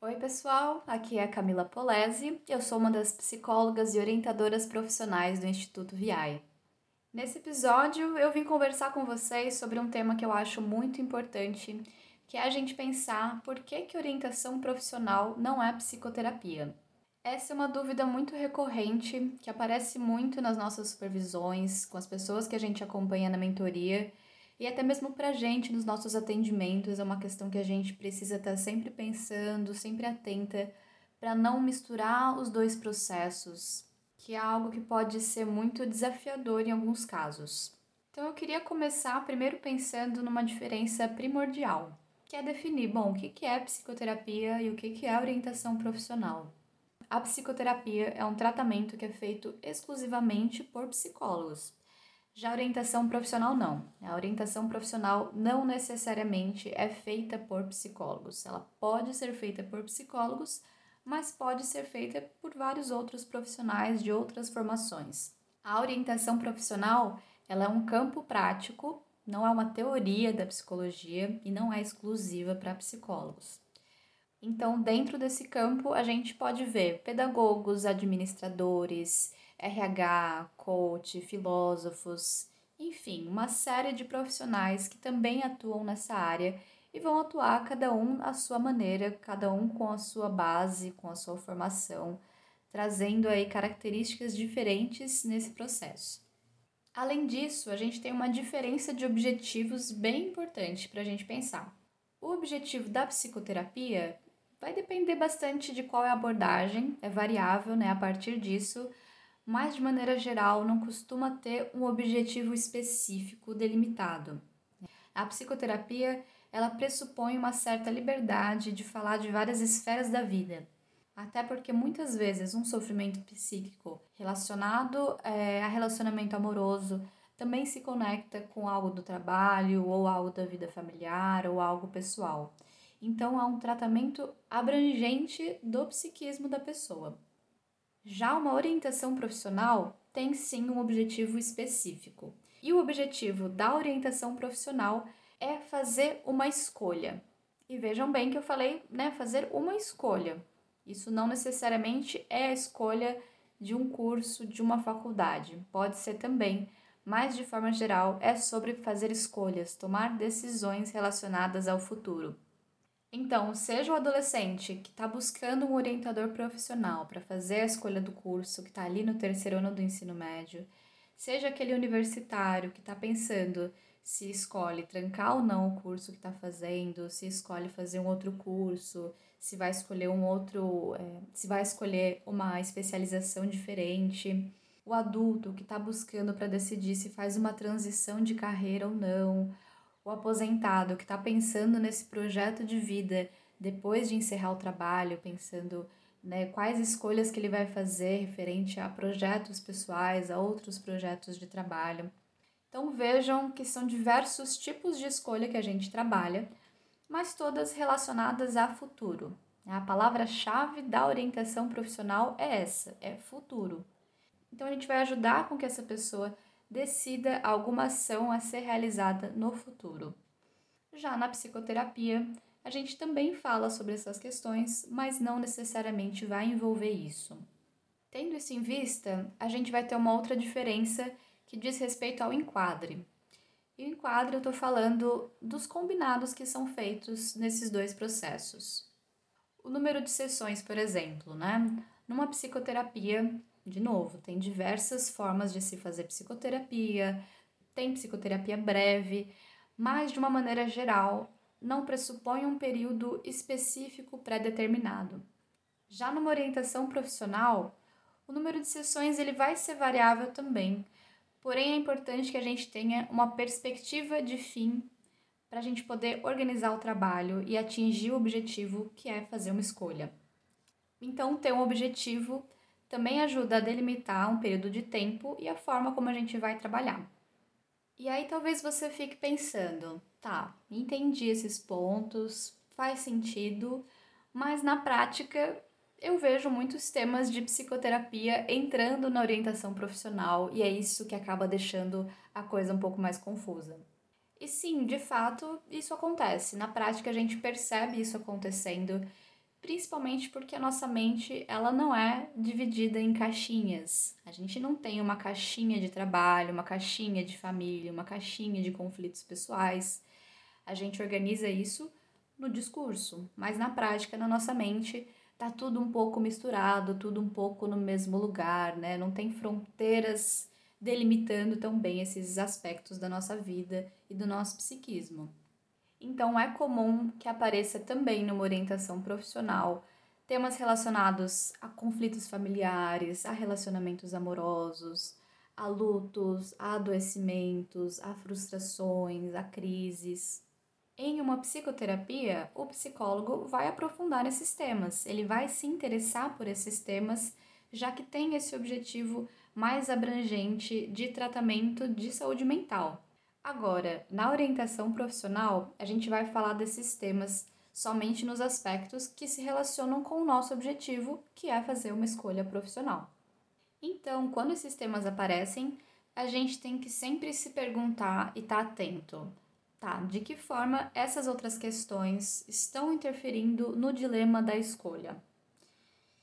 Oi, pessoal, aqui é a Camila Polese, eu sou uma das psicólogas e orientadoras profissionais do Instituto VI. Nesse episódio, eu vim conversar com vocês sobre um tema que eu acho muito importante, que é a gente pensar por que, que orientação profissional não é psicoterapia. Essa é uma dúvida muito recorrente que aparece muito nas nossas supervisões, com as pessoas que a gente acompanha na mentoria e até mesmo para a gente nos nossos atendimentos. É uma questão que a gente precisa estar sempre pensando, sempre atenta, para não misturar os dois processos, que é algo que pode ser muito desafiador em alguns casos. Então eu queria começar primeiro pensando numa diferença primordial, que é definir, bom, o que é psicoterapia e o que é orientação profissional. A psicoterapia é um tratamento que é feito exclusivamente por psicólogos. Já a orientação profissional não. A orientação profissional não necessariamente é feita por psicólogos. Ela pode ser feita por psicólogos, mas pode ser feita por vários outros profissionais de outras formações. A orientação profissional, ela é um campo prático, não é uma teoria da psicologia e não é exclusiva para psicólogos. Então, dentro desse campo, a gente pode ver pedagogos, administradores, RH, coach, filósofos, enfim, uma série de profissionais que também atuam nessa área e vão atuar cada um à sua maneira, cada um com a sua base, com a sua formação, trazendo aí características diferentes nesse processo. Além disso, a gente tem uma diferença de objetivos bem importante para a gente pensar. O objetivo da psicoterapia Vai depender bastante de qual é a abordagem, é variável, né, a partir disso, mas de maneira geral não costuma ter um objetivo específico delimitado. A psicoterapia, ela pressupõe uma certa liberdade de falar de várias esferas da vida. Até porque muitas vezes um sofrimento psíquico relacionado é, a relacionamento amoroso também se conecta com algo do trabalho, ou algo da vida familiar, ou algo pessoal. Então, há um tratamento abrangente do psiquismo da pessoa. Já uma orientação profissional tem sim um objetivo específico. E o objetivo da orientação profissional é fazer uma escolha. E vejam bem que eu falei, né, fazer uma escolha. Isso não necessariamente é a escolha de um curso, de uma faculdade. Pode ser também, mas de forma geral é sobre fazer escolhas, tomar decisões relacionadas ao futuro. Então, seja o adolescente que está buscando um orientador profissional para fazer a escolha do curso, que está ali no terceiro ano do ensino médio, seja aquele universitário que está pensando se escolhe trancar ou não o curso que está fazendo, se escolhe fazer um outro curso, se vai escolher um outro, é, se vai escolher uma especialização diferente, o adulto que está buscando para decidir se faz uma transição de carreira ou não o aposentado que está pensando nesse projeto de vida depois de encerrar o trabalho, pensando né, quais escolhas que ele vai fazer referente a projetos pessoais, a outros projetos de trabalho. Então vejam que são diversos tipos de escolha que a gente trabalha, mas todas relacionadas a futuro. A palavra-chave da orientação profissional é essa, é futuro. Então a gente vai ajudar com que essa pessoa decida alguma ação a ser realizada no futuro. Já na psicoterapia, a gente também fala sobre essas questões, mas não necessariamente vai envolver isso. Tendo isso em vista, a gente vai ter uma outra diferença que diz respeito ao enquadre. E o enquadre eu estou falando dos combinados que são feitos nesses dois processos. O número de sessões, por exemplo, né? Numa psicoterapia, de novo, tem diversas formas de se fazer psicoterapia, tem psicoterapia breve, mas de uma maneira geral, não pressupõe um período específico pré-determinado. Já numa orientação profissional, o número de sessões ele vai ser variável também, porém é importante que a gente tenha uma perspectiva de fim para a gente poder organizar o trabalho e atingir o objetivo que é fazer uma escolha. Então, ter um objetivo também ajuda a delimitar um período de tempo e a forma como a gente vai trabalhar. E aí talvez você fique pensando, tá, entendi esses pontos, faz sentido, mas na prática eu vejo muitos temas de psicoterapia entrando na orientação profissional e é isso que acaba deixando a coisa um pouco mais confusa. E sim, de fato, isso acontece. Na prática, a gente percebe isso acontecendo principalmente porque a nossa mente ela não é dividida em caixinhas. A gente não tem uma caixinha de trabalho, uma caixinha de família, uma caixinha de conflitos pessoais. A gente organiza isso no discurso, mas na prática, na nossa mente, tá tudo um pouco misturado, tudo um pouco no mesmo lugar, né? Não tem fronteiras delimitando tão bem esses aspectos da nossa vida e do nosso psiquismo. Então é comum que apareça também numa orientação profissional temas relacionados a conflitos familiares, a relacionamentos amorosos, a lutos, a adoecimentos, a frustrações, a crises. Em uma psicoterapia, o psicólogo vai aprofundar nesses temas, ele vai se interessar por esses temas, já que tem esse objetivo mais abrangente de tratamento de saúde mental. Agora, na orientação profissional, a gente vai falar desses temas somente nos aspectos que se relacionam com o nosso objetivo, que é fazer uma escolha profissional. Então, quando esses temas aparecem, a gente tem que sempre se perguntar e estar tá atento Tá, de que forma essas outras questões estão interferindo no dilema da escolha?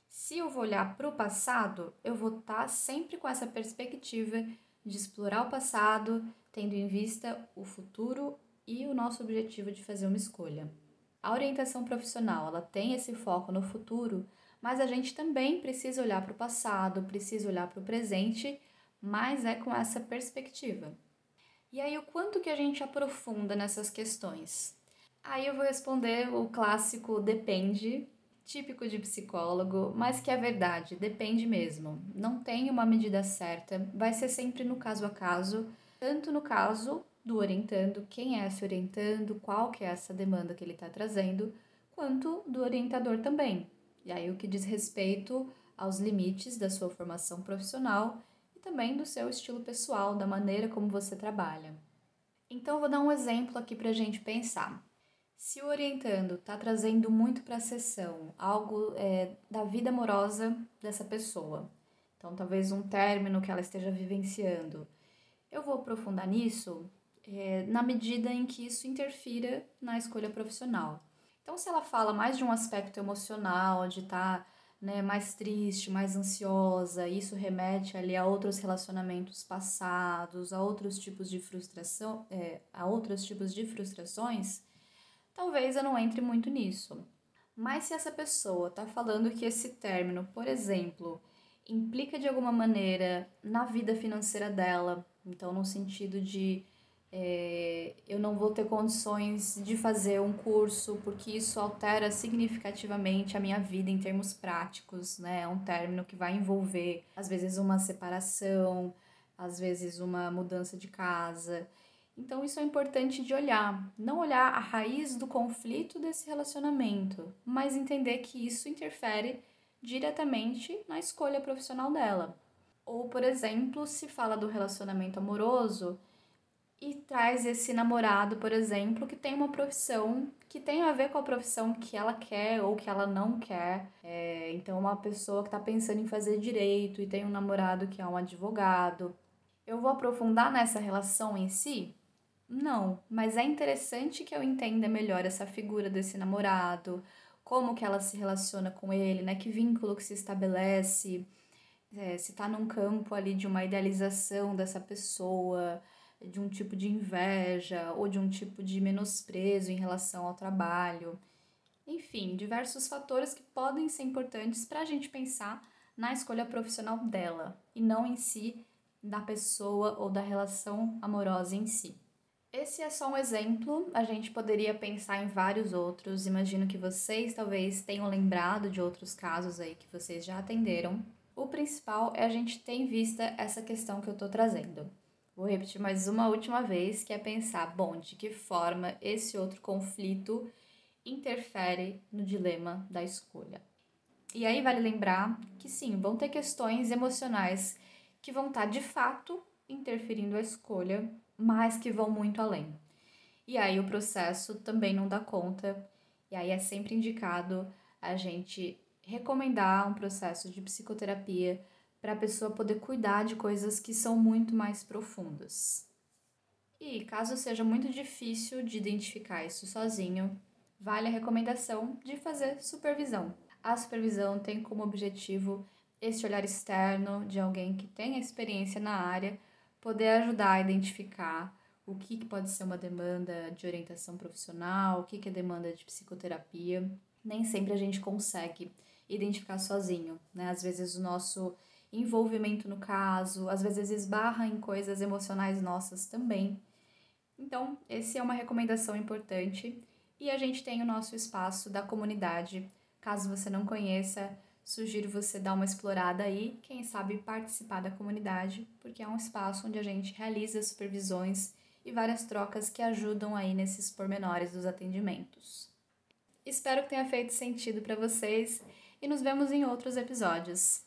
Se eu vou olhar para o passado, eu vou estar tá sempre com essa perspectiva de explorar o passado, tendo em vista o futuro e o nosso objetivo de fazer uma escolha. A orientação profissional, ela tem esse foco no futuro, mas a gente também precisa olhar para o passado, precisa olhar para o presente, mas é com essa perspectiva. E aí, o quanto que a gente aprofunda nessas questões? Aí eu vou responder o clássico depende, típico de psicólogo, mas que é verdade, depende mesmo. Não tem uma medida certa, vai ser sempre no caso a caso, tanto no caso do orientando, quem é esse orientando, qual que é essa demanda que ele está trazendo, quanto do orientador também. E aí o que diz respeito aos limites da sua formação profissional também do seu estilo pessoal, da maneira como você trabalha. Então, eu vou dar um exemplo aqui para a gente pensar. Se o orientando está trazendo muito para a sessão algo é, da vida amorosa dessa pessoa, então talvez um término que ela esteja vivenciando, eu vou aprofundar nisso é, na medida em que isso interfira na escolha profissional. Então, se ela fala mais de um aspecto emocional, de estar tá né, mais triste, mais ansiosa, isso remete ali a outros relacionamentos passados, a outros tipos de frustração, é, a outros tipos de frustrações, talvez eu não entre muito nisso. Mas se essa pessoa está falando que esse término, por exemplo, implica de alguma maneira na vida financeira dela, então no sentido de é, eu não vou ter condições de fazer um curso porque isso altera significativamente a minha vida em termos práticos, né? É um término que vai envolver, às vezes, uma separação, às vezes, uma mudança de casa. Então, isso é importante de olhar. Não olhar a raiz do conflito desse relacionamento, mas entender que isso interfere diretamente na escolha profissional dela. Ou, por exemplo, se fala do relacionamento amoroso e traz esse namorado, por exemplo, que tem uma profissão que tem a ver com a profissão que ela quer ou que ela não quer. É, então, uma pessoa que está pensando em fazer direito e tem um namorado que é um advogado. Eu vou aprofundar nessa relação em si? Não, mas é interessante que eu entenda melhor essa figura desse namorado, como que ela se relaciona com ele, né? Que vínculo que se estabelece, é, se está num campo ali de uma idealização dessa pessoa, de um tipo de inveja ou de um tipo de menosprezo em relação ao trabalho. Enfim, diversos fatores que podem ser importantes para a gente pensar na escolha profissional dela e não em si da pessoa ou da relação amorosa em si. Esse é só um exemplo, a gente poderia pensar em vários outros. Imagino que vocês talvez tenham lembrado de outros casos aí que vocês já atenderam. O principal é a gente ter em vista essa questão que eu estou trazendo. Vou repetir mais uma última vez, que é pensar, bom, de que forma esse outro conflito interfere no dilema da escolha. E aí vale lembrar que sim, vão ter questões emocionais que vão estar de fato interferindo a escolha, mas que vão muito além. E aí o processo também não dá conta, e aí é sempre indicado a gente recomendar um processo de psicoterapia para a pessoa poder cuidar de coisas que são muito mais profundas. E caso seja muito difícil de identificar isso sozinho, vale a recomendação de fazer supervisão. A supervisão tem como objetivo esse olhar externo de alguém que tem experiência na área, poder ajudar a identificar o que pode ser uma demanda de orientação profissional, o que é demanda de psicoterapia. Nem sempre a gente consegue identificar sozinho, né? Às vezes o nosso envolvimento no caso, às vezes esbarra em coisas emocionais nossas também. Então, essa é uma recomendação importante. E a gente tem o nosso espaço da comunidade. Caso você não conheça, sugiro você dar uma explorada aí, quem sabe participar da comunidade, porque é um espaço onde a gente realiza supervisões e várias trocas que ajudam aí nesses pormenores dos atendimentos. Espero que tenha feito sentido para vocês e nos vemos em outros episódios.